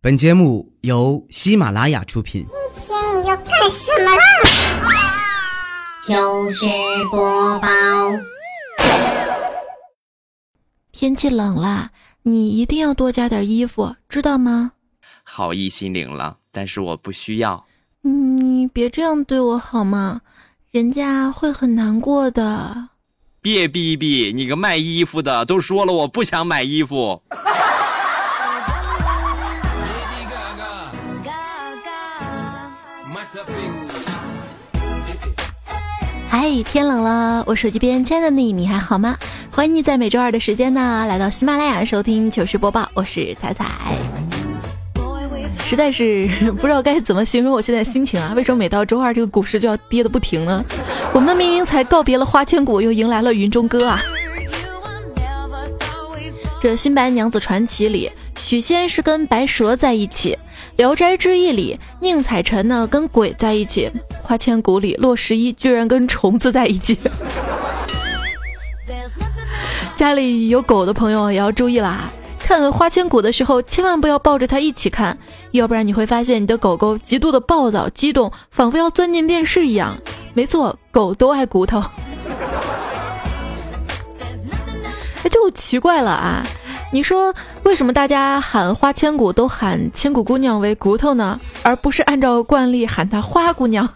本节目由喜马拉雅出品。今天你要干什么啦？就是播报。天气冷了，你一定要多加点衣服，知道吗？好意心领了，但是我不需要。你别这样对我好吗？人家会很难过的。别逼逼，你个卖衣服的，都说了我不想买衣服。嗨，天冷了，我手机边亲爱的你，你还好吗？欢迎你在每周二的时间呢，来到喜马拉雅收听糗事播报，我是彩彩。实在是不知道该怎么形容我现在心情啊！为什么每到周二这个股市就要跌的不停呢？我们明明才告别了花千骨，又迎来了云中歌啊！这《新白娘子传奇》里，许仙是跟白蛇在一起。《聊斋志异》里，宁采臣呢跟鬼在一起；《花千骨》里，洛十一居然跟虫子在一起。家里有狗的朋友也要注意啦！看《花千骨》的时候，千万不要抱着它一起看，要不然你会发现你的狗狗极度的暴躁、激动，仿佛要钻进电视一样。没错，狗都爱骨头。哎，就奇怪了啊！你说为什么大家喊花千骨都喊千骨姑娘为骨头呢？而不是按照惯例喊她花姑娘？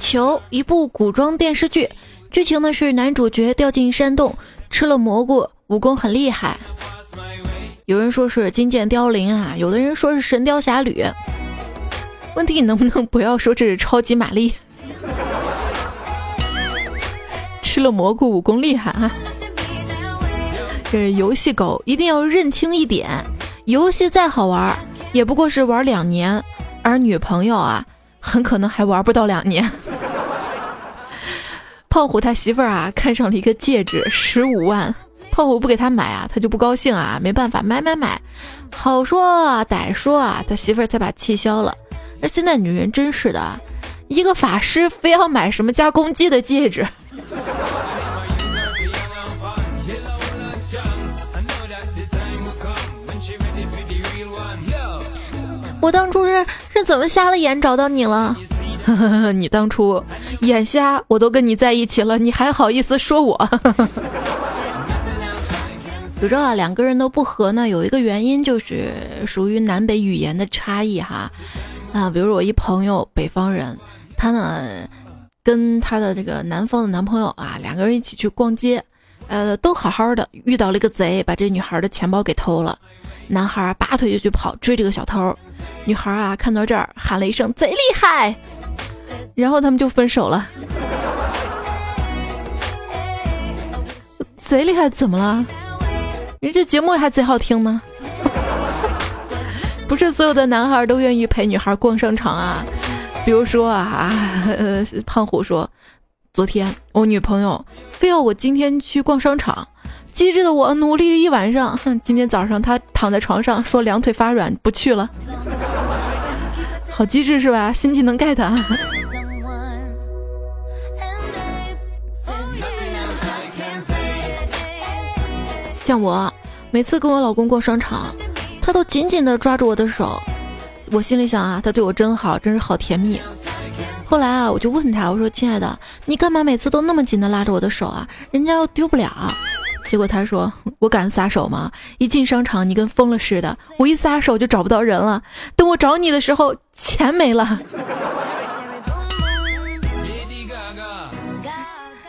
求一部古装电视剧，剧情呢是男主角掉进山洞，吃了蘑菇，武功很厉害。有人说是金剑凋零啊，有的人说是神雕侠侣。问题你能不能不要说这是超级玛丽？吃了蘑菇，武功厉害啊！这游戏狗一定要认清一点：游戏再好玩，也不过是玩两年；而女朋友啊，很可能还玩不到两年。胖虎他媳妇儿啊，看上了一个戒指，十五万，胖虎不给他买啊，他就不高兴啊，没办法，买买买，好说歹说啊，他媳妇儿才把气消了。而现在女人真是的啊，一个法师非要买什么加攻击的戒指。我当初是是怎么瞎了眼找到你了？你当初眼瞎，我都跟你在一起了，你还好意思说我？有时候啊，两个人都不和呢，有一个原因就是属于南北语言的差异哈。啊，比如我一朋友北方人，他呢跟他的这个南方的男朋友啊，两个人一起去逛街，呃，都好好的，遇到了一个贼，把这女孩的钱包给偷了。男孩啊，拔腿就去跑追这个小偷，女孩啊看到这儿喊了一声“贼厉害”，然后他们就分手了。贼厉害怎么了？人这节目还贼好听呢。不是所有的男孩都愿意陪女孩逛商场啊。比如说啊，呃，胖虎说，昨天我女朋友非要我今天去逛商场。机智的我努力了一晚上，哼，今天早上她躺在床上说两腿发软，不去了。好机智是吧？新技能 get。像我每次跟我老公逛商场，他都紧紧的抓住我的手，我心里想啊，他对我真好，真是好甜蜜。后来啊，我就问他，我说亲爱的，你干嘛每次都那么紧的拉着我的手啊？人家又丢不了。结果他说：“我敢撒手吗？一进商场，你跟疯了似的。我一撒手就找不到人了。等我找你的时候，钱没了。”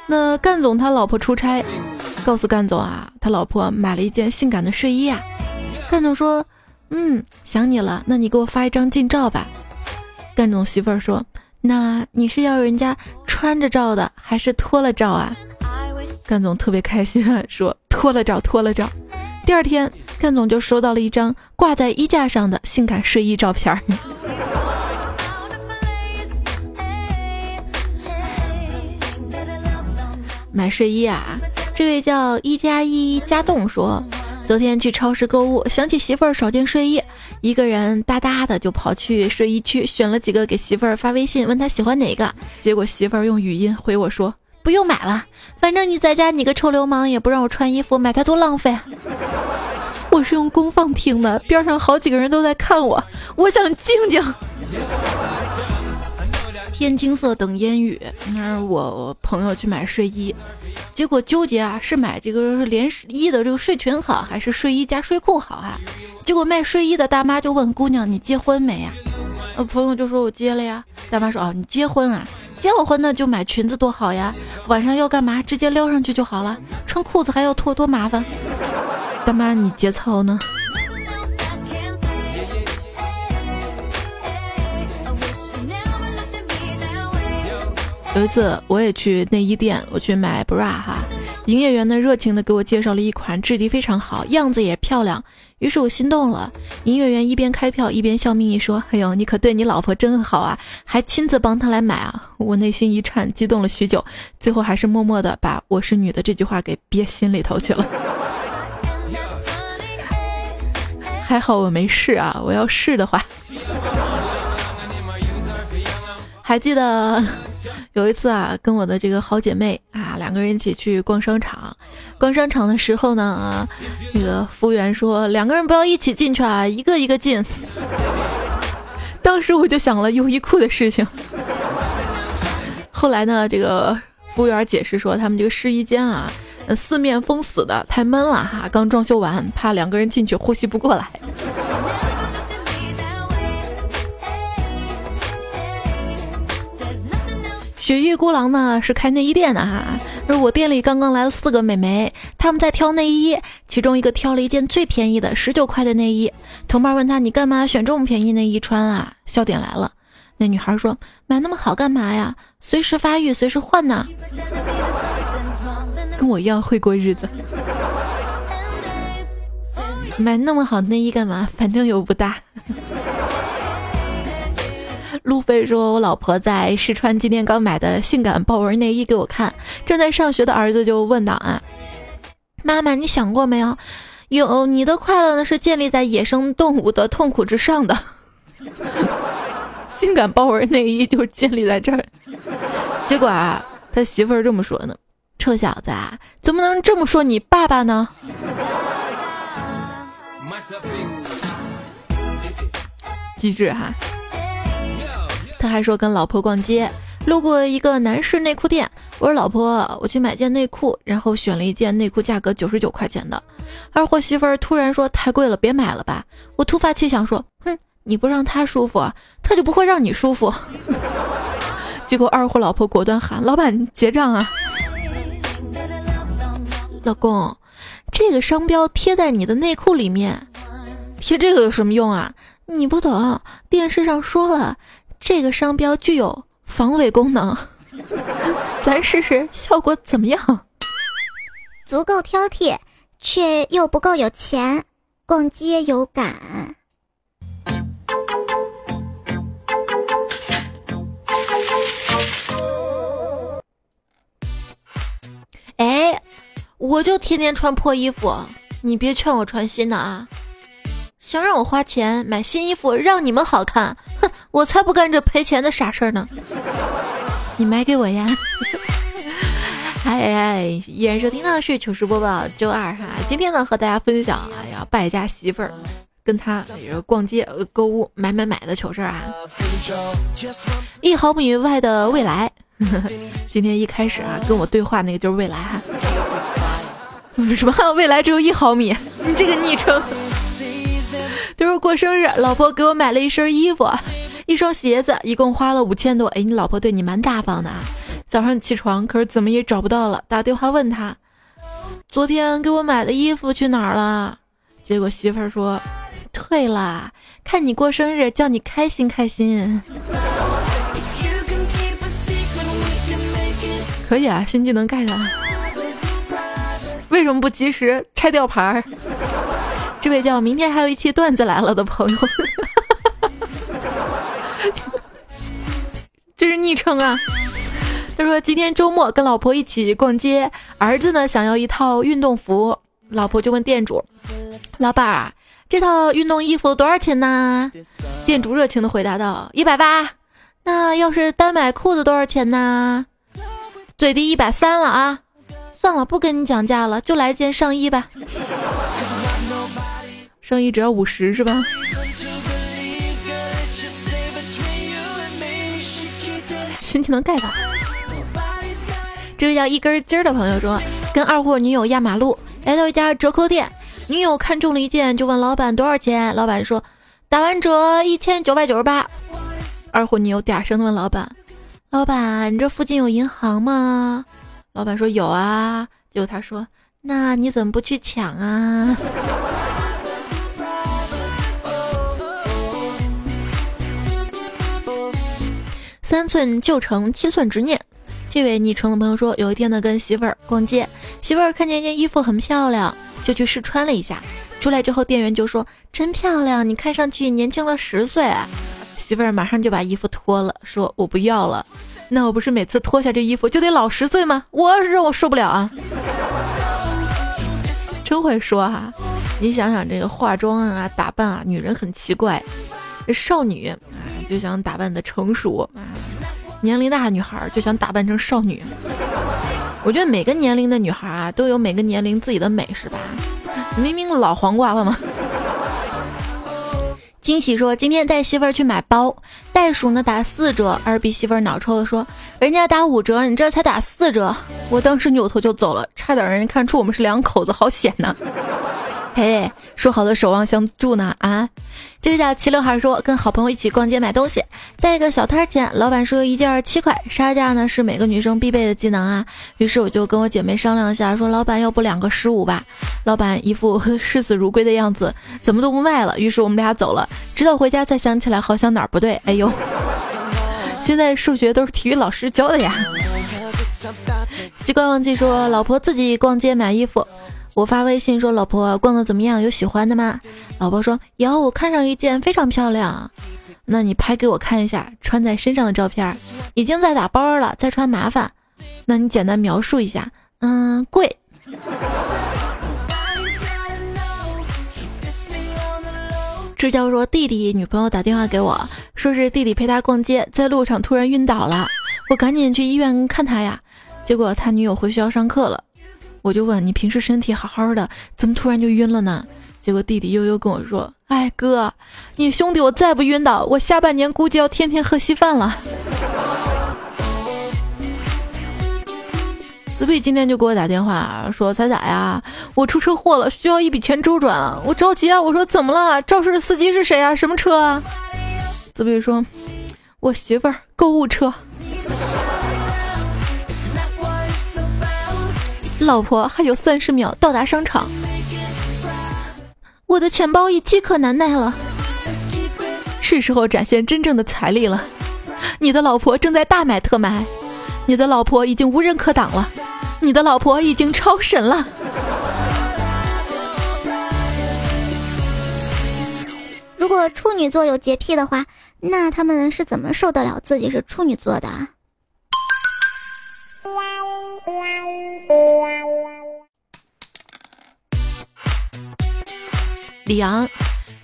那干总他老婆出差，告诉干总啊，他老婆买了一件性感的睡衣啊。干总说：“嗯，想你了。那你给我发一张近照吧。”干总媳妇儿说：“那你是要人家穿着照的，还是脱了照啊？”干总特别开心啊，说脱了照，脱了照。第二天，干总就收到了一张挂在衣架上的性感睡衣照片儿。买睡衣啊，这位叫一加一加栋说，昨天去超市购物，想起媳妇儿少件睡衣，一个人哒哒的就跑去睡衣区选了几个给媳妇儿发微信，问她喜欢哪个，结果媳妇儿用语音回我说。不用买了，反正你在家，你个臭流氓也不让我穿衣服，买它多浪费。我是用功放听的，边上好几个人都在看我，我想静静。天青色等烟雨，那是我朋友去买睡衣，结果纠结啊，是买这个连衣的这个睡裙好，还是睡衣加睡裤好啊？结果卖睡衣的大妈就问姑娘：“你结婚没呀？”呃，朋友就说：“我结了呀。”大妈说：“哦，你结婚啊？结了婚那就买裙子多好呀，晚上要干嘛直接撩上去就好了，穿裤子还要脱多麻烦。”大妈，你节操呢？有一次，我也去内衣店，我去买 bra 哈，营业员呢热情的给我介绍了一款质地非常好，样子也漂亮，于是我心动了。营业员一边开票一边笑眯眯说：“哎呦，你可对你老婆真好啊，还亲自帮她来买啊！”我内心一颤，激动了许久，最后还是默默的把“我是女的”这句话给憋心里头去了。还好我没试啊，我要试的话，还记得。有一次啊，跟我的这个好姐妹啊，两个人一起去逛商场。逛商场的时候呢，啊那个服务员说两个人不要一起进去啊，一个一个进。当时我就想了优衣库的事情。后来呢，这个服务员解释说，他们这个试衣间啊，四面封死的，太闷了哈，刚装修完，怕两个人进去呼吸不过来。雪域孤狼呢是开内衣店的哈，而我店里刚刚来了四个美眉，她们在挑内衣，其中一个挑了一件最便宜的十九块的内衣。同伴问她：“你干嘛选这么便宜内衣穿啊？”笑点来了，那女孩说：“买那么好干嘛呀？随时发育，随时换呢。”跟我一样会过日子，买那么好内衣干嘛？反正又不大。路飞说：“我老婆在试穿今天刚买的性感豹纹内衣给我看。正在上学的儿子就问道：‘啊，妈妈，你想过没有？有你的快乐呢，是建立在野生动物的痛苦之上的。性感豹纹内衣就建立在这儿。’结果啊，他媳妇儿这么说呢：‘臭小子，啊怎么能这么说你爸爸呢？’ 机智哈。”他还说跟老婆逛街，路过一个男士内裤店，我说老婆，我去买件内裤，然后选了一件内裤，价格九十九块钱的。二货媳妇儿突然说太贵了，别买了吧。我突发奇想说，哼，你不让他舒服，他就不会让你舒服。结果二货老婆果断喊老板结账啊。老公，这个商标贴在你的内裤里面，贴这个有什么用啊？你不懂，电视上说了。这个商标具有防伪功能，咱试试效果怎么样？足够挑剔，却又不够有钱，逛街有感。哎，我就天天穿破衣服，你别劝我穿新的啊！想让我花钱买新衣服，让你们好看，哼，我才不干这赔钱的傻事儿呢！你买给我呀！哎哎，依然收听到的是糗事播报周二哈，今天呢和大家分享，哎呀，败家媳妇儿跟他逛街购物买买买的糗事儿啊！一毫米外的未来，今天一开始啊跟我对话那个就是未来哈，什么未来只有一毫米？你这个昵称。就是过生日，老婆给我买了一身衣服，一双鞋子，一共花了五千多。哎，你老婆对你蛮大方的啊。早上起床，可是怎么也找不到了，打电话问他，昨天给我买的衣服去哪儿了？结果媳妇儿说退了。看你过生日，叫你开心开心。可以啊，新技能 get。为什么不及时拆吊牌儿？这位叫明天还有一期段子来了的朋友，这是昵称啊。他说今天周末跟老婆一起逛街，儿子呢想要一套运动服，老婆就问店主：“老板，这套运动衣服多少钱呢？”店主热情的回答道：“一百八。”那要是单买裤子多少钱呢？最低一百三了啊！算了，不跟你讲价了，就来件上衣吧。上衣只要五十是吧？心情能盖吧？这位叫一根筋儿的朋友说，跟二货女友压马路，来到一家折扣店，女友看中了一件，就问老板多少钱，老板说打完折一千九百九十八。二货女友嗲声的问老板：“老板，你这附近有银行吗？”老板说：“有啊。”结果他说：“那你怎么不去抢啊？”三寸旧城，七寸执念。这位昵称的朋友说，有一天呢，跟媳妇儿逛街，媳妇儿看见一件衣服很漂亮，就去试穿了一下。出来之后，店员就说：“真漂亮，你看上去年轻了十岁。”媳妇儿马上就把衣服脱了，说：“我不要了。”那我不是每次脱下这衣服就得老十岁吗？我让我受不了啊！真会说哈，你想想这个化妆啊、打扮啊，女人很奇怪。少女啊就想打扮的成熟啊，年龄大的女孩就想打扮成少女。我觉得每个年龄的女孩啊都有每个年龄自己的美，是吧？明明老黄瓜了吗？惊喜说今天带媳妇儿去买包，袋鼠呢打四折，二逼媳妇儿脑抽的说人家打五折，你这才打四折。我当时扭头就走了，差点让人看出我们是两口子，好险呐！嘿，说好的守望相助呢？啊，这位叫齐刘海说，跟好朋友一起逛街买东西，在一个小摊前，老板说一件七块，杀价呢是每个女生必备的技能啊。于是我就跟我姐妹商量一下，说老板要不两个十五吧。老板一副视死如归的样子，怎么都不卖了。于是我们俩走了，直到回家才想起来，好像哪儿不对。哎呦，现在数学都是体育老师教的呀。习惯忘记说，老婆自己逛街买衣服。我发微信说：“老婆逛的怎么样？有喜欢的吗？”老婆说：“有，我看上一件非常漂亮。”那你拍给我看一下穿在身上的照片。已经在打包了，再穿麻烦。那你简单描述一下。嗯，贵。支教说弟弟女朋友打电话给我，说是弟弟陪他逛街，在路上突然晕倒了，我赶紧去医院看他呀。结果他女友回学校上课了。我就问你平时身体好好的，怎么突然就晕了呢？结果弟弟悠悠跟我说：“哎哥，你兄弟我再不晕倒，我下半年估计要天天喝稀饭了。”子碧今天就给我打电话说：“彩彩呀，我出车祸了，需要一笔钱周转，我着急啊。”我说：“怎么了？肇事的司机是谁啊？什么车啊？”子碧说：“我媳妇儿购物车。”老婆还有三十秒到达商场，我的钱包已饥渴难耐了，是时候展现真正的财力了。你的老婆正在大买特买，你的老婆已经无人可挡了，你的老婆已经超神了。如果处女座有洁癖的话，那他们是怎么受得了自己是处女座的啊？李阳，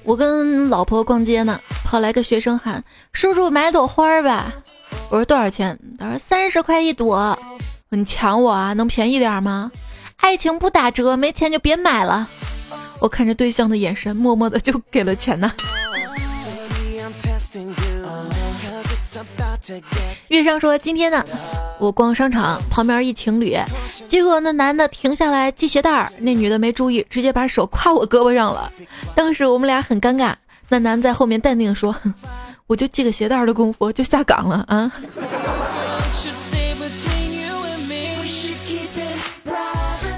我跟老婆逛街呢，跑来个学生喊：“叔叔买朵花吧。”我说多少钱？他说三十块一朵。你抢我啊？能便宜点吗？爱情不打折，没钱就别买了。我看着对象的眼神，默默的就给了钱呢。月上说：“今天呢，我逛商场，旁边一情侣，结果那男的停下来系鞋带儿，那女的没注意，直接把手挎我胳膊上了。当时我们俩很尴尬。那男在后面淡定说：‘我就系个鞋带的功夫就下岗了啊。’”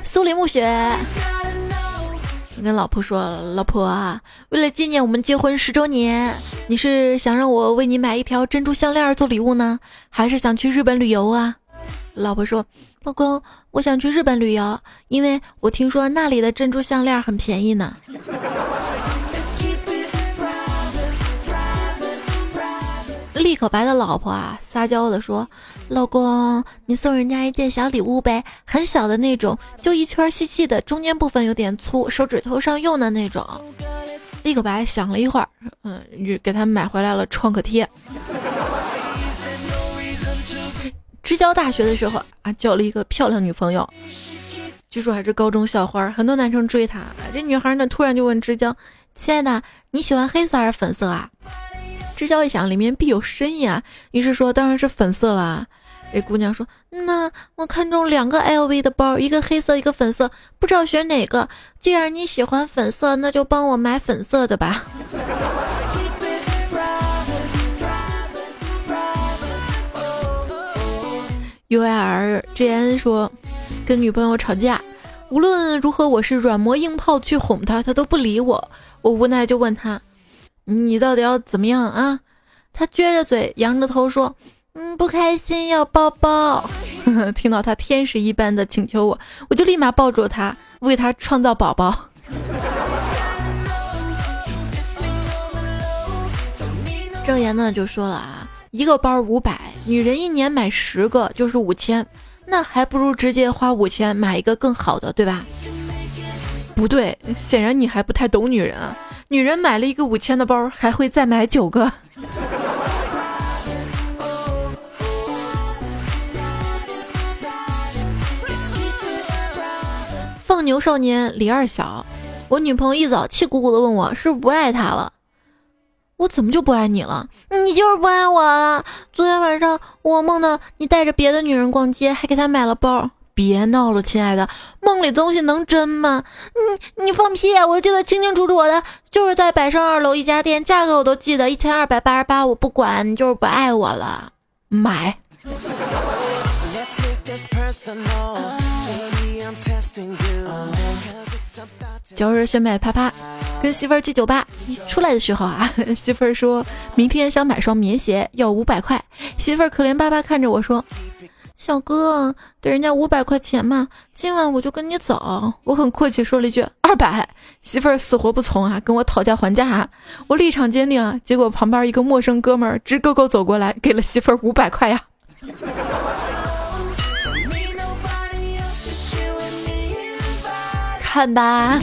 苏林暮雪。跟老婆说：“老婆啊，为了纪念我们结婚十周年，你是想让我为你买一条珍珠项链做礼物呢，还是想去日本旅游啊？”老婆说：“老公，我想去日本旅游，因为我听说那里的珍珠项链很便宜呢。”立可白的老婆啊，撒娇的说：“老公，你送人家一件小礼物呗，很小的那种，就一圈细细的，中间部分有点粗，手指头上用的那种。”立可白想了一会儿，嗯，给他买回来了创可贴。支教大学的时候啊，交了一个漂亮女朋友，据说还是高中校花，很多男生追她。这女孩呢，突然就问支教。亲爱的，你喜欢黑色还是粉色啊？”支教一想，里面必有深意啊，于是说：“当然是粉色啦。”这姑娘说：“那我看中两个 LV 的包，一个黑色，一个粉色，不知道选哪个。既然你喜欢粉色，那就帮我买粉色的吧。” U I R J N 说：“跟女朋友吵架，无论如何我是软磨硬泡去哄她，她都不理我。我无奈就问她：‘你到底要怎么样啊？’他撅着嘴，扬着头说。”嗯，不开心要抱抱。听到他天使一般的请求我，我就立马抱住他，为他创造宝宝。郑言呢就说了啊，一个包五百，女人一年买十个就是五千，那还不如直接花五千买一个更好的，对吧？不对，显然你还不太懂女人啊。女人买了一个五千的包，还会再买九个。放牛少年李二小，我女朋友一早气鼓鼓的问我是不是不爱她了，我怎么就不爱你了？你就是不爱我了。昨天晚上我梦到你带着别的女人逛街，还给她买了包。别闹了，亲爱的，梦里的东西能真吗？你你放屁！我记得清清楚楚的，就是在百盛二楼一家店，价格我都记得，一千二百八十八。我不管你就是不爱我了，买。今日想买啪啪，跟媳妇儿去酒吧。出来的时候啊，媳妇儿说明天想买双棉鞋，要五百块。媳妇儿可怜巴巴看着我说：“小哥，给人家五百块钱嘛，今晚我就跟你走。”我很阔气说了一句：“二百。”媳妇儿死活不从啊，跟我讨价还价。我立场坚定啊，结果旁边一个陌生哥们儿直勾勾走过来，给了媳妇儿五百块呀。看吧，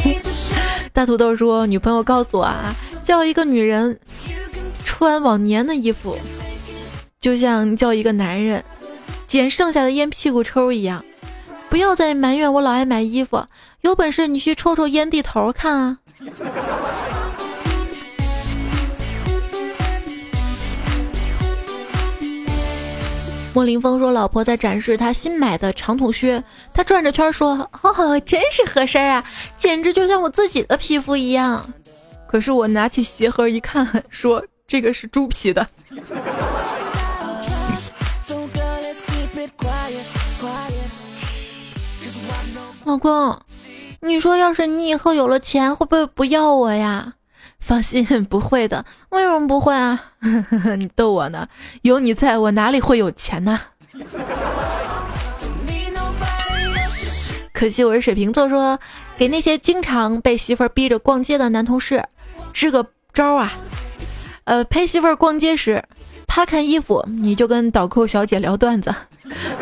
大土豆说，女朋友告诉我啊，叫一个女人穿往年的衣服，就像叫一个男人捡剩下的烟屁股抽一样。不要再埋怨我老爱买衣服，有本事你去抽抽烟蒂头看啊。莫林峰说：“老婆在展示他新买的长筒靴，他转着圈说：‘哦，真是合身啊，简直就像我自己的皮肤一样。’可是我拿起鞋盒一看，说这个是猪皮的。老公，你说要是你以后有了钱，会不会不要我呀？”放心，不会的。为什么不会啊？你逗我呢？有你在我哪里会有钱呢？可惜我是水瓶座，说给那些经常被媳妇儿逼着逛街的男同事支个招啊。呃，陪媳妇儿逛街时，他看衣服，你就跟导购小姐聊段子，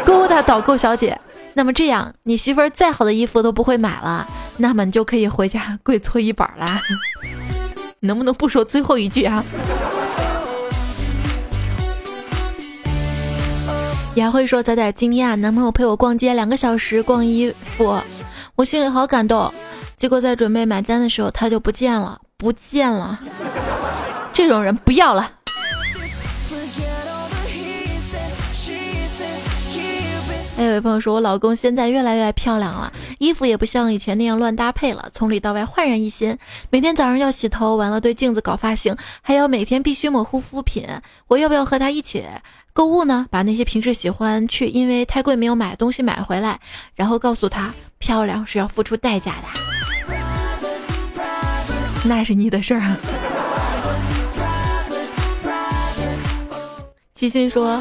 勾搭导购小姐。那么这样，你媳妇儿再好的衣服都不会买了，那么你就可以回家 跪搓衣板啦。能不能不说最后一句啊？雅慧说：“仔仔，今天啊，男朋友陪我逛街两个小时，逛衣服，我心里好感动。结果在准备买单的时候，他就不见了，不见了。这种人不要了。”还有位朋友说：“我老公现在越来越漂亮了，衣服也不像以前那样乱搭配了，从里到外焕然一新。每天早上要洗头，完了对镜子搞发型，还要每天必须抹护肤品。我要不要和他一起购物呢？把那些平时喜欢却因为太贵没有买的东西买回来，然后告诉他，漂亮是要付出代价的。那是你的事儿。”七心说。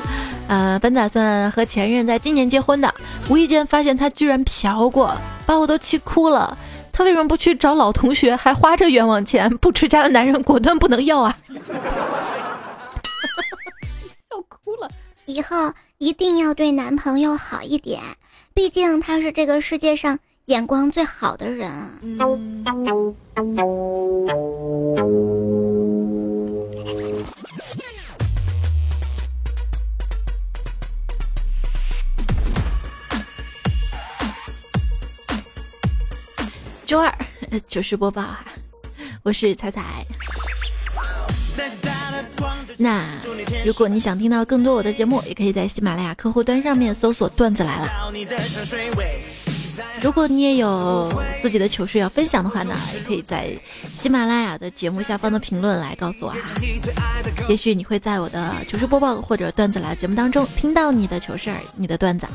呃，本打算和前任在今年结婚的，无意间发现他居然嫖过，把我都气哭了。他为什么不去找老同学，还花这冤枉钱？不持家的男人果断不能要啊！笑哭了。以后一定要对男朋友好一点，毕竟他是这个世界上眼光最好的人。周二 糗事播报哈，我是彩彩。那如果你想听到更多我的节目，也可以在喜马拉雅客户端上面搜索“段子来了”。如果你也有自己的糗事要分享的话呢，也可以在喜马拉雅的节目下方的评论来告诉我哈。也许你会在我的糗事播报或者段子来节目当中听到你的糗事儿、你的段子。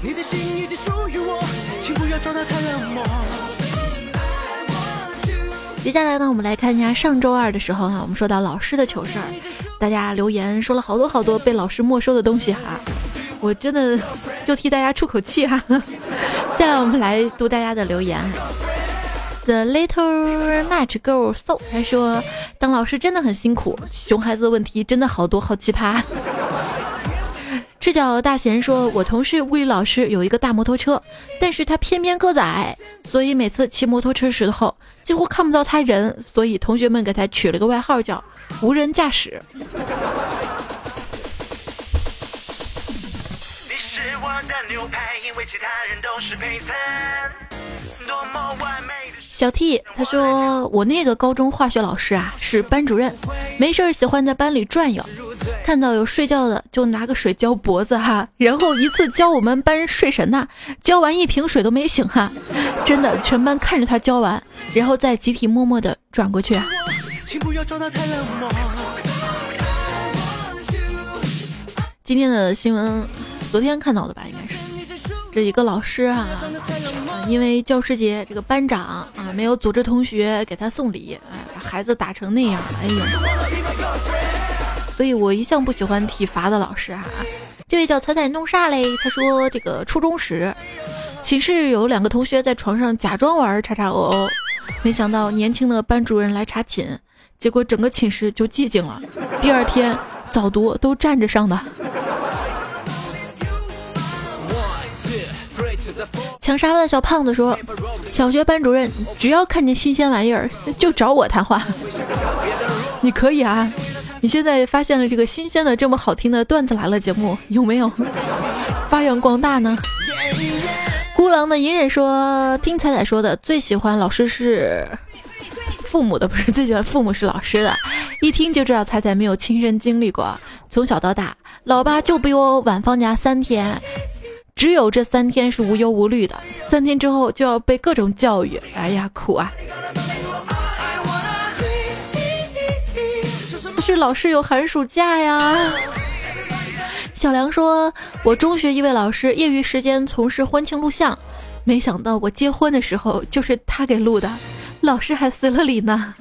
你的心已经属于我，请不要装得太冷漠接下来呢，我们来看一下上周二的时候哈，我们说到老师的糗事儿，大家留言说了好多好多被老师没收的东西哈，我真的就替大家出口气哈。再来我们来读大家的留言。The little match girl so 他说，当老师真的很辛苦，熊孩子的问题真的好多好奇葩。赤脚大贤说：“我同事物理老师有一个大摩托车，但是他偏偏个子矮，所以每次骑摩托车时候几乎看不到他人，所以同学们给他取了个外号叫‘无人驾驶’。”我的牛排，因为其他人都是配餐。多么完美的小 T 他说：“我那个高中化学老师啊，是班主任，没事儿喜欢在班里转悠。”看到有睡觉的，就拿个水浇脖子哈，然后一次浇我们班睡神呐，浇完一瓶水都没醒哈，真的全班看着他浇完，然后再集体默默的转过去。今天的新闻，昨天看到的吧，应该是这一个老师啊，因为教师节这个班长啊没有组织同学给他送礼，哎，把孩子打成那样，哎呦。所以我一向不喜欢体罚的老师啊。这位叫彩彩弄啥嘞？他说这个初中时，寝室有两个同学在床上假装玩叉叉 O O，没想到年轻的班主任来查寝，结果整个寝室就寂静了。第二天早读都站着上的。抢沙发的小胖子说，小学班主任只要看见新鲜玩意儿就找我谈话。你可以啊。你现在发现了这个新鲜的、这么好听的段子来了节目，有没有发扬光大呢？孤狼的隐忍说：“听彩彩说的，最喜欢老师是父母的，不是最喜欢父母是老师的。一听就知道彩彩没有亲身经历过。从小到大，老爸就比我晚放假三天，只有这三天是无忧无虑的。三天之后就要被各种教育，哎呀，苦啊！”是老师有寒暑假呀。小梁说：“我中学一位老师业余时间从事婚庆录像，没想到我结婚的时候就是他给录的，老师还随了礼呢。”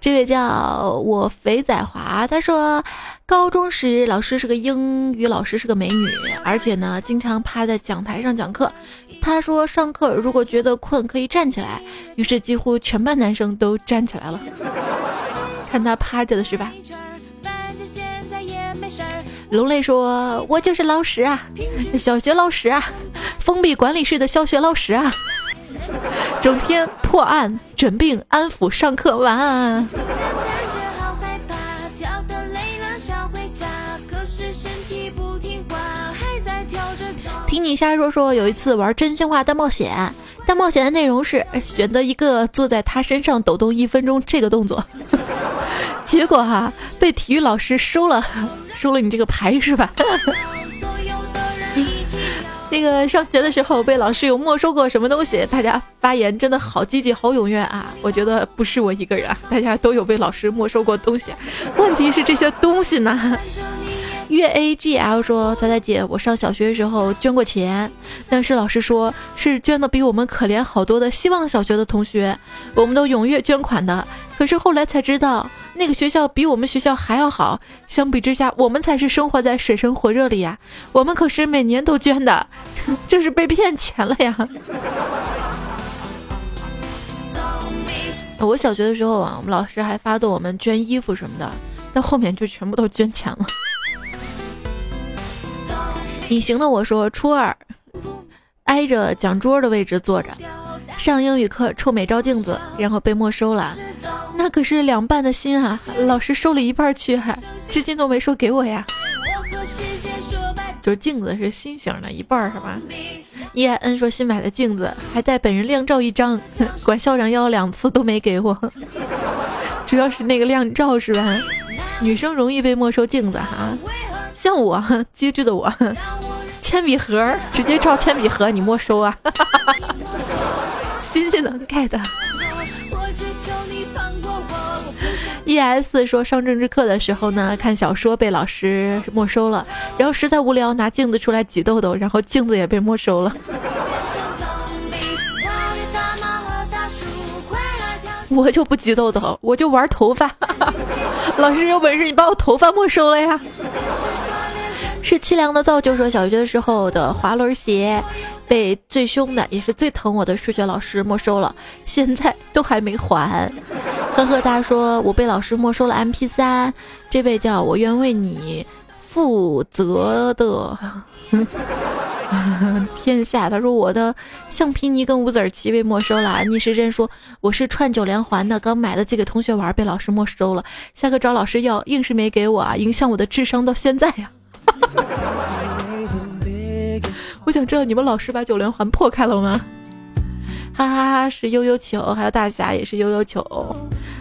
这位叫我肥仔华，他说：“高中时老师是个英语老师，是个美女，而且呢经常趴在讲台上讲课。她说上课如果觉得困可以站起来，于是几乎全班男生都站起来了。”看他趴着的是吧？龙泪说：“我就是老师啊，小学老师啊，封闭管理室的小学老师啊，整天破案、诊病、安抚、上课。”晚安。你瞎说说，有一次玩真心话大冒险。大冒险的内容是选择一个坐在他身上抖动一分钟这个动作，结果哈被体育老师收了，收了你这个牌是吧？那个上学的时候被老师有没收过什么东西？大家发言真的好积极好踊跃啊！我觉得不是我一个人，大家都有被老师没收过东西。问题是这些东西呢？月 A G L 说：“彩彩姐，我上小学的时候捐过钱，但是老师说是捐的比我们可怜好多的希望小学的同学，我们都踊跃捐款的。可是后来才知道，那个学校比我们学校还要好，相比之下，我们才是生活在水深火热里呀。我们可是每年都捐的，这是被骗钱了呀。我小学的时候啊，我们老师还发动我们捐衣服什么的，但后面就全部都捐钱了。”隐形的我说，初二挨着讲桌的位置坐着，上英语课臭美照镜子，然后被没收了。那可是两半的心啊！老师收了一半去，还至今都没说给我呀。就是镜子是心形的一半是吧？叶恩说新买的镜子还带本人靓照一张，管校长要了两次都没给我，主要是那个靓照是吧？女生容易被没收镜子哈，像我 机智的我，铅笔盒直接照铅笔盒你没收啊！新技能 get。E.S 说上政治课的时候呢，看小说被老师没收了，然后实在无聊拿镜子出来挤痘痘，然后镜子也被没收了。我就不挤痘痘，我就玩头发。老师有本事你把我头发没收了呀！是凄凉的造就说小学的时候的滑轮鞋。被最凶的也是最疼我的数学老师没收了，现在都还没还。呵呵，他说我被老师没收了 M P 三，这位叫我愿为你负责的 天下。他说我的橡皮泥跟五子棋被没收了。逆时针说我是串九连环的，刚买的借给同学玩，被老师没收了。下课找老师要，硬是没给我啊，影响我的智商到现在呀。我想知道你们老师把九连环破开了吗？哈哈哈，是悠悠球，还有大侠也是悠悠球，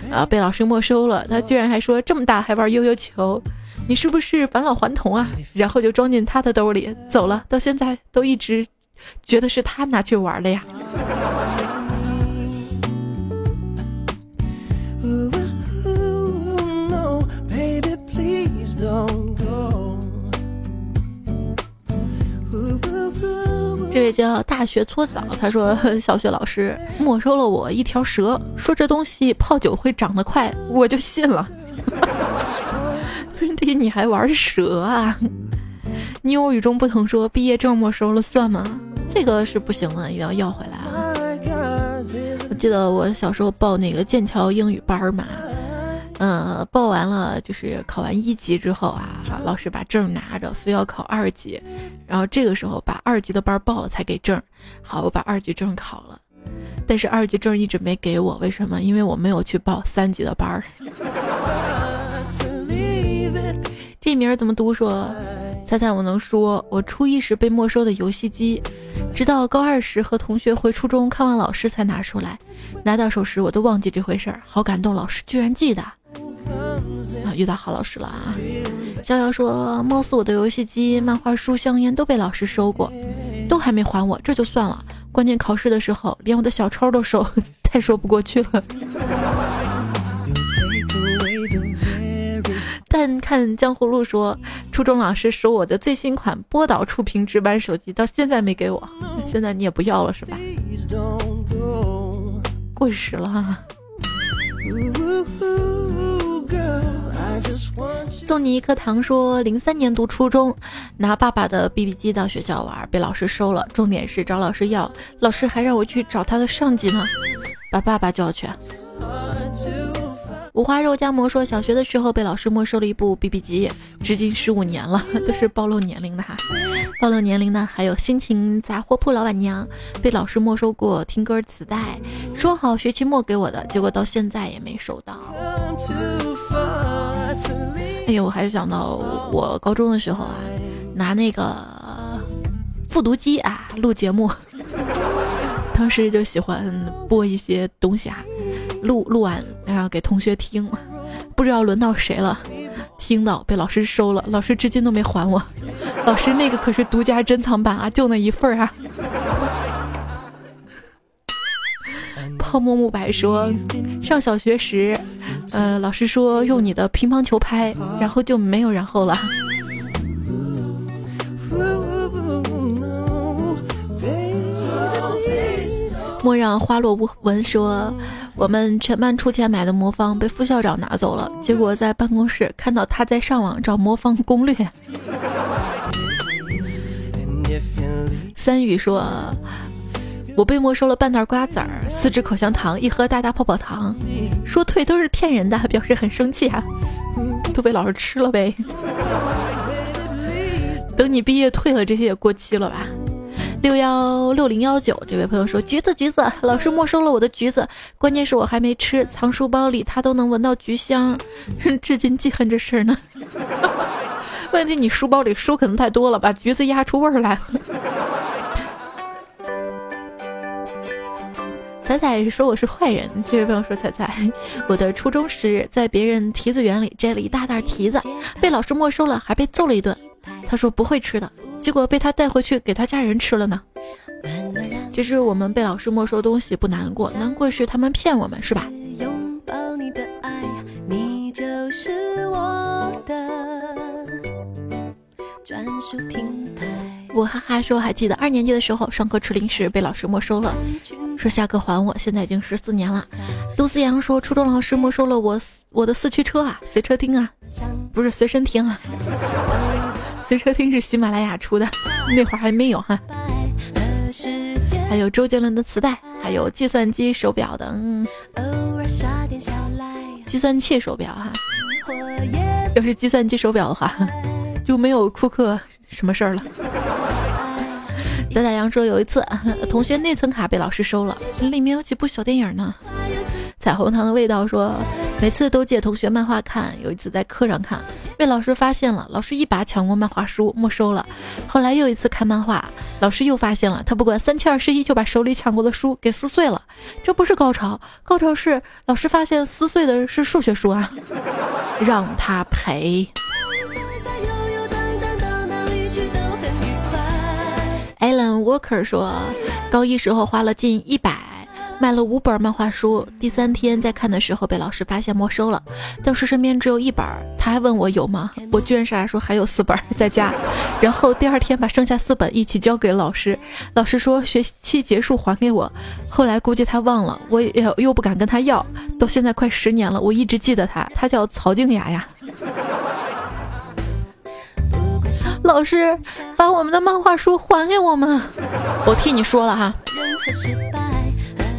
啊，被老师没收了。他居然还说这么大还玩悠悠球，你是不是返老还童啊？然后就装进他的兜里走了，到现在都一直觉得是他拿去玩的呀。这位叫大学搓澡，他说 小学老师没收了我一条蛇，说这东西泡酒会长得快，我就信了。弟，你还玩蛇啊？你有与众不同，说毕业证没收了算吗？这个是不行的，一定要要回来啊！我记得我小时候报那个剑桥英语班嘛。嗯，报完了就是考完一级之后啊，老师把证拿着，非要考二级，然后这个时候把二级的班报了才给证。好，我把二级证考了，但是二级证一直没给我，为什么？因为我没有去报三级的班儿。这名儿怎么读？说，猜猜我能说，我初一时被没收的游戏机，直到高二时和同学回初中看望老师才拿出来，拿到手时我都忘记这回事儿，好感动，老师居然记得。啊，遇到好老师了啊！逍遥说，貌似我的游戏机、漫画书、香烟都被老师收过，都还没还我，这就算了。关键考试的时候，连我的小抄都收，太说不过去了。但看江湖路说，初中老师收我的最新款波导触屏直板手机，到现在没给我，现在你也不要了是吧？过时了哈。送你一颗糖，说零三年读初中，拿爸爸的 BB 机到学校玩，被老师收了。重点是找老师要，老师还让我去找他的上级呢，把爸爸叫去。五花肉夹馍说，小学的时候被老师没收了一部 BB 机，至今十五年了，都是暴露年龄的哈。暴露年龄的还有心情杂货铺老板娘，被老师没收过听歌磁带，说好学期末给我的，结果到现在也没收到。哎呦，我还想到我高中的时候啊，拿那个复读机啊录节目，当时就喜欢播一些东西啊。录录完，然后给同学听，不知道轮到谁了，听到被老师收了，老师至今都没还我。老师那个可是独家珍藏版啊，就那一份儿啊。泡沫木白说，上小学时，呃，老师说用你的乒乓球拍，然后就没有然后了。莫让花落无闻说，我们全班出钱买的魔方被副校长拿走了，结果在办公室看到他在上网找魔方攻略。三宇说，我被没收了半袋瓜子儿、四支口香糖、一盒大大泡泡糖，说退都是骗人的，表示很生气啊，都被老师吃了呗。等你毕业退了，这些也过期了吧？六幺六零幺九，这位朋友说：“橘子，橘子，老师没收了我的橘子，关键是我还没吃，藏书包里，他都能闻到橘香，至今记恨这事儿呢。问题你书包里书可能太多了，把橘子压出味儿来了。”彩彩说我是坏人，这位朋友说彩彩，我的初中时在别人提子园里摘了一大袋提子，被老师没收了，还被揍了一顿。他说不会吃的，结果被他带回去给他家人吃了呢。其实我们被老师没收东西不难过，难过是他们骗我们，是吧？我哈哈说，还记得二年级的时候，上课吃零食被老师没收了，说下课还我。现在已经十四年了。杜思阳说，初中老师没收了我我的四驱车啊，随车听啊，不是随身听啊，随车听是喜马拉雅出的，那会儿还没有哈。还有周杰伦的磁带，还有计算机手表的，嗯，计算器手表哈。要是计算机手表的话，就没有库克什么事儿了。仔仔阳说有一次，同学内存卡被老师收了，里面有几部小电影呢。彩虹糖的味道说，每次都借同学漫画看，有一次在课上看，被老师发现了，老师一把抢过漫画书没收了。后来又一次看漫画，老师又发现了，他不管三七二十一就把手里抢过的书给撕碎了。这不是高潮，高潮是老师发现撕碎的是数学书啊，让他赔。Alan Walker 说，高一时候花了近一百，买了五本漫画书。第三天在看的时候被老师发现没收了，当时身边只有一本，他还问我有吗？我居然傻说还有四本在家。然后第二天把剩下四本一起交给老师，老师说学期结束还给我。后来估计他忘了，我也又不敢跟他要。到现在快十年了，我一直记得他，他叫曹静雅呀。老师，把我们的漫画书还给我们！我替你说了哈，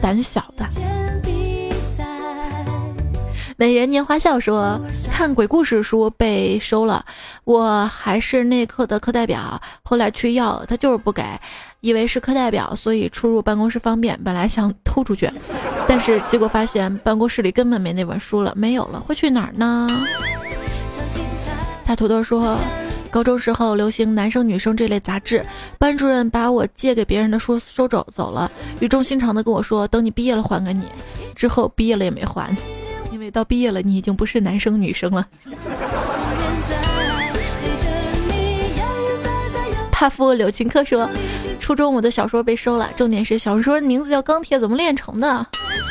胆小的。美人年华笑说，看鬼故事书被收了，我还是那课的课代表，后来去要，他就是不给，以为是课代表，所以出入办公室方便，本来想偷出去，但是结果发现办公室里根本没那本书了，没有了，会去哪儿呢？大土豆说。高中时候流行男生女生这类杂志，班主任把我借给别人的书收走走了，语重心长的跟我说：“等你毕业了还给你。”之后毕业了也没还，因为到毕业了你已经不是男生女生了。帕夫柳琴科说：“初中我的小说被收了，重点是小说名字叫《钢铁怎么炼成的》，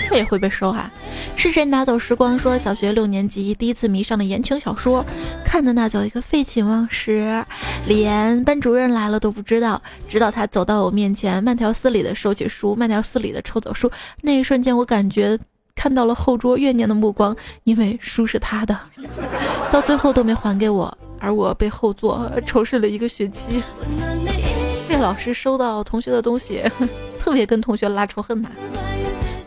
这也会被收哈？是谁拿走时光？说小学六年级第一次迷上了言情小说，看的那叫一个废寝忘食，连班主任来了都不知道。直到他走到我面前，慢条斯理的收起书，慢条斯理的抽走书，那一瞬间我感觉看到了后桌怨念的目光，因为书是他的，到最后都没还给我。”而我被后座仇视了一个学期，被老师收到同学的东西，特别跟同学拉仇恨呐。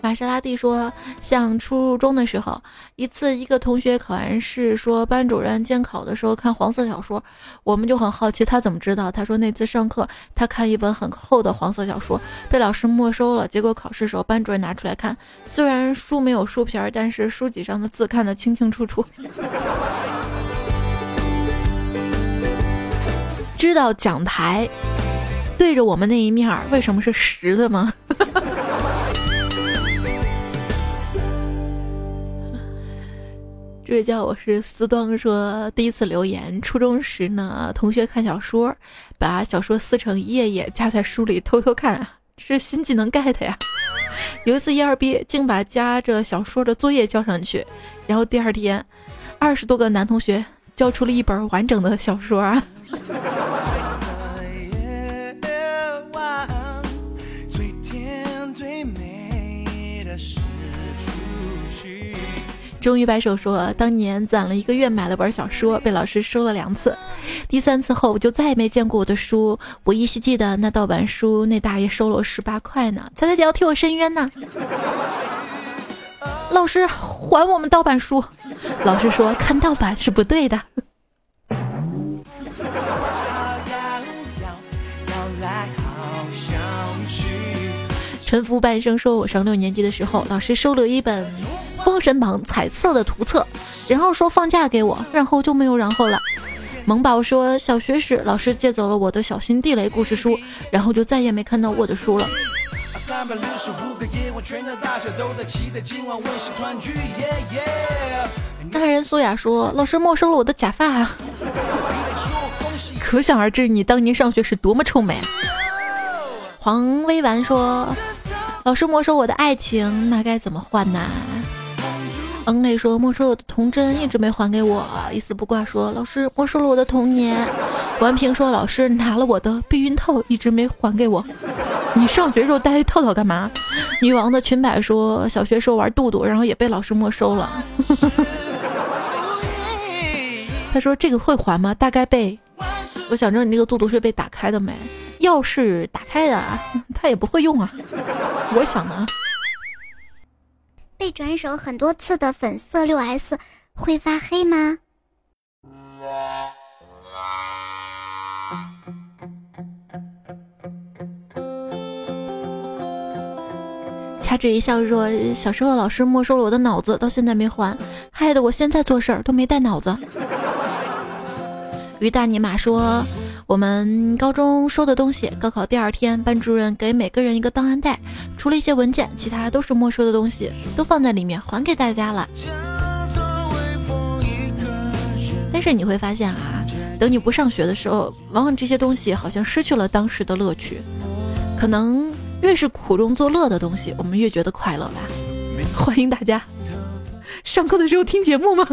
玛莎拉蒂说，像初中的时候，一次一个同学考完试说班主任监考的时候看黄色小说，我们就很好奇他怎么知道。他说那次上课他看一本很厚的黄色小说，被老师没收了。结果考试时候班主任拿出来看，虽然书没有书皮儿，但是书籍上的字看得清清楚楚。知道讲台对着我们那一面为什么是实的吗？这位叫我是思端说，第一次留言，初中时呢，同学看小说，把小说撕成一页页夹在书里偷偷看，这是新技能 get 呀。有一次一二毕竟把夹着小说的作业交上去，然后第二天，二十多个男同学交出了一本完整的小说啊。终于摆手说，当年攒了一个月买了本小说，被老师收了两次。第三次后，我就再也没见过我的书。我依稀记得那盗版书，那大爷收了我十八块呢。猜猜姐要替我申冤呢？老师还我们盗版书。老师说看盗版是不对的。沉浮半生说，我上六年级的时候，老师收了一本。《封神榜》彩色的图册，然后说放假给我，然后就没有然后了。萌宝说小学时老师借走了我的小心地雷故事书，然后就再也没看到我的书了。大人苏雅说：“老师没收了我的假发。”可想而知，你当年上学是多么臭美。黄威完说：“老师没收我的爱情，那该怎么换呢？”嗯磊说：“没收我的童真，一直没还给我。”一丝不挂说：“老师没收了我的童年。”顽平说：“老师拿了我的避孕套，一直没还给我。”你上学时候戴套套干嘛？女王的裙摆说：“小学时候玩肚肚，然后也被老师没收了。”他说：“这个会还吗？大概被……我想知道你这个肚肚是被打开的没？钥匙打开的，他也不会用啊。我想呢。”被转手很多次的粉色六 S 会发黑吗？掐指一笑说：“小时候老师没收了我的脑子，到现在没还，害得我现在做事儿都没带脑子。”于大尼玛说：“我们高中收的东西，高考第二天，班主任给每个人一个档案袋，除了一些文件，其他都是没收的东西，都放在里面还给大家了。但是你会发现啊，等你不上学的时候，往往这些东西好像失去了当时的乐趣，可能。”越是苦中作乐的东西，我们越觉得快乐吧。欢迎大家上课的时候听节目吗？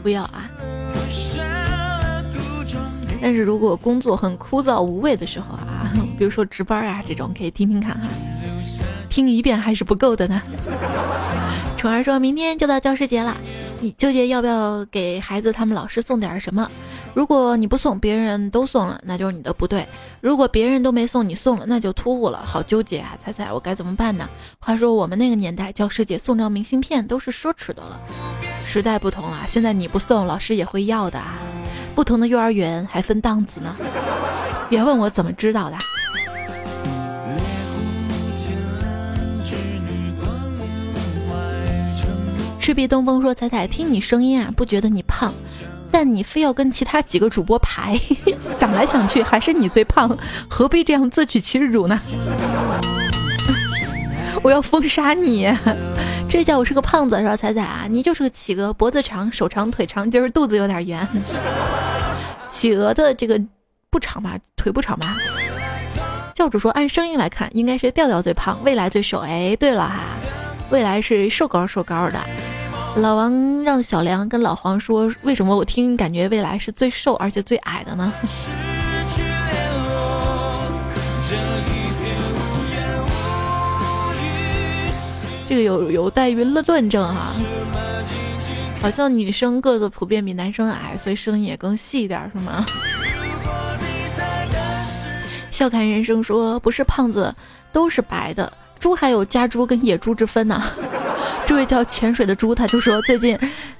不要啊！但是如果工作很枯燥无味的时候啊，比如说值班啊这种，可以听听看哈。听一遍还是不够的呢。宠儿说明天就到教师节了，你纠结要不要给孩子他们老师送点什么？如果你不送，别人都送了，那就是你的不对；如果别人都没送，你送了，那就突兀了，好纠结啊！猜猜我该怎么办呢？话说我们那个年代，教师节送张明信片都是奢侈的了。时代不同了，现在你不送，老师也会要的啊。不同的幼儿园还分档次呢。别问我怎么知道的。赤壁东风说：“彩彩，听你声音啊，不觉得你胖。”但你非要跟其他几个主播排，想来想去还是你最胖，何必这样自取其辱呢？我要封杀你！这叫我是个胖子是吧？彩彩啊，你就是个企鹅，脖子长，手长，腿长，就是肚子有点圆。企鹅的这个不长吧，腿不长吧？教主说按声音来看，应该是调调最胖，未来最瘦。哎，对了哈，未来是瘦高瘦高的。老王让小梁跟老黄说：“为什么我听感觉未来是最瘦而且最矮的呢？”这个有有待于论论证哈。好像女生个子普遍比男生矮，所以声音也更细一点，是吗？笑看人生说：“不是胖子都是白的，猪还有家猪跟野猪之分呢。”这位叫潜水的猪，他就说最近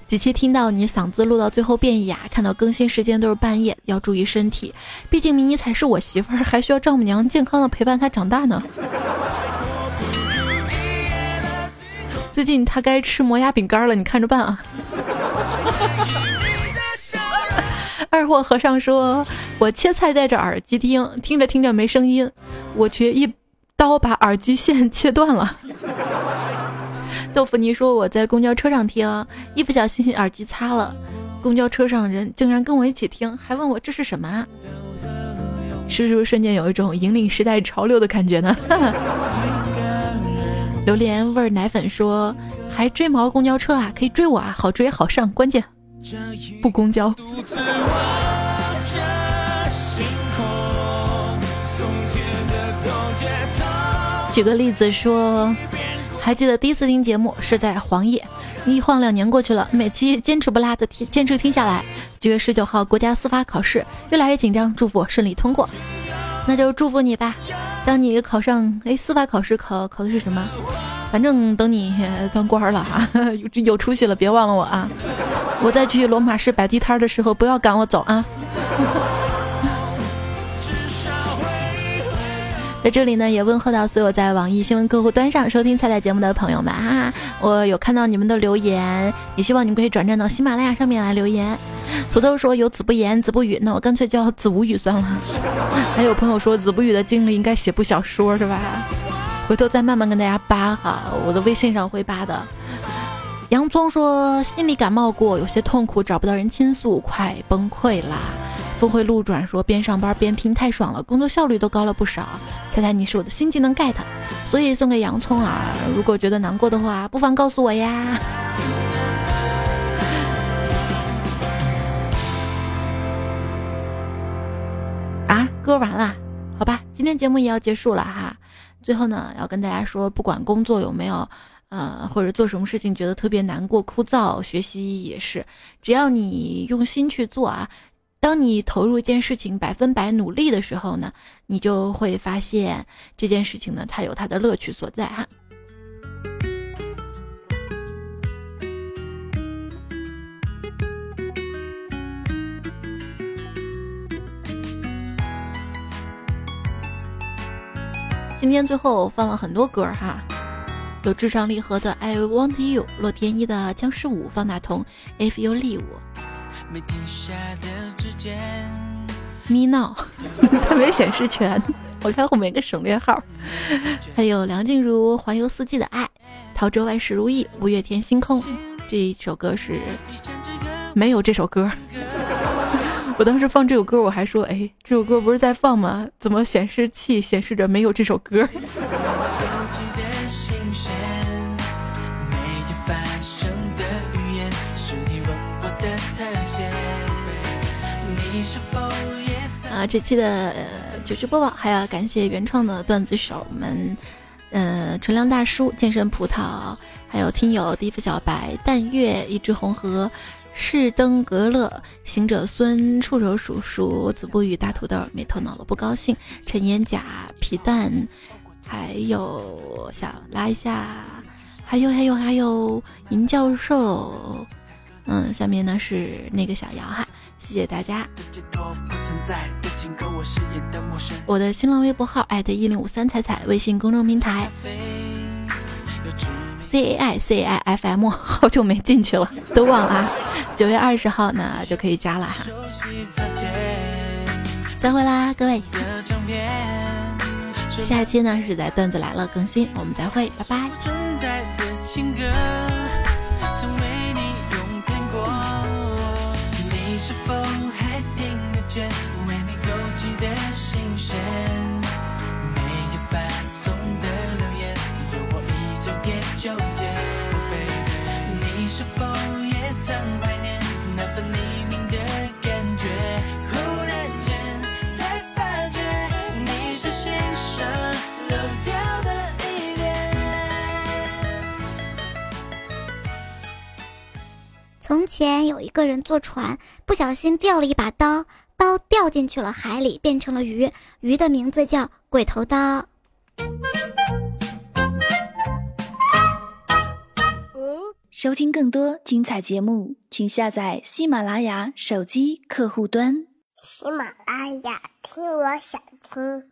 几期听到你嗓子录到最后变哑，看到更新时间都是半夜，要注意身体。毕竟迷你彩是我媳妇儿，还需要丈母娘健康的陪伴她长大呢。最近他该吃磨牙饼干了，你看着办啊。二货和尚说：“我切菜戴着耳机听，听着听着没声音，我却一刀把耳机线切断了。”豆腐泥说：“我在公交车上听，一不小心耳机擦了，公交车上人竟然跟我一起听，还问我这是什么？是不是瞬间有一种引领时代潮流的感觉呢？” 榴莲味奶粉说：“还追毛公交车啊？可以追我啊，好追好上，关键不公交。”举个例子说。还记得第一次听节目是在黄页，一晃两年过去了，每期坚持不拉的听，坚持听下来。九月十九号国家司法考试越来越紧张，祝福顺利通过，那就祝福你吧。当你考上，哎，司法考试考考的是什么？反正等你当官了哈，有 有出息了，别忘了我啊！我再去罗马市摆地摊的时候，不要赶我走啊！在这里呢，也问候到所有在网易新闻客户端上收听菜菜节目的朋友们哈，我有看到你们的留言，也希望你们可以转战到喜马拉雅上面来留言。土豆说有子不言，子不语，那我干脆叫子无语算了。还有朋友说子不语的经历应该写部小说是吧？回头再慢慢跟大家扒哈，我的微信上会扒的。洋葱说心里感冒过，有些痛苦，找不到人倾诉，快崩溃啦。峰回路转说边上班边拼太爽了，工作效率都高了不少。猜猜你是我的新技能 get，所以送给洋葱啊。如果觉得难过的话，不妨告诉我呀。啊，歌完了，好吧，今天节目也要结束了哈。最后呢，要跟大家说，不管工作有没有，呃，或者做什么事情觉得特别难过、枯燥，学习也是，只要你用心去做啊，当你投入一件事情百分百努力的时候呢，你就会发现这件事情呢，它有它的乐趣所在哈。今天最后放了很多歌哈，有至上励合的《I Want You》，洛天依的《僵尸舞》，方大同《If You Leave》。咪闹，他没显示全，我看后面一个省略号。还有梁静茹《环游四季的爱》，陶喆《万事如意》，五月天《星空》。这一首歌是没有这首歌。我当时放这首歌，我还说，哎，这首歌不是在放吗？怎么显示器显示着没有这首歌？啊，这期的糗事播报还要感谢原创的段子手们，嗯，纯良大叔、健身葡萄，还有听友地府小白、淡月、一只红河。士登格勒、行者孙、触手叔叔、子不语、大土豆、没头脑了不高兴、陈烟甲、皮蛋，还有想拉一下，还有还有还有银教授，嗯，下面呢是那个小姚哈，谢谢大家。我的新浪微博号艾特一零五三彩彩，微信公众平台。C A I C A I F M，好久没进去了，都忘了。九月二十号呢就可以加了哈。再会啦，各位。下期呢是在段子来了更新，我们再会，拜拜。是否还听得见，为你勾起的心弦？没有发送的留言，有我依旧给纠结。你是否也曾怀念那份你？从前有一个人坐船，不小心掉了一把刀，刀掉进去了海里，变成了鱼，鱼的名字叫鬼头刀。收听更多精彩节目，请下载喜马拉雅手机客户端。喜马拉雅，听我想听。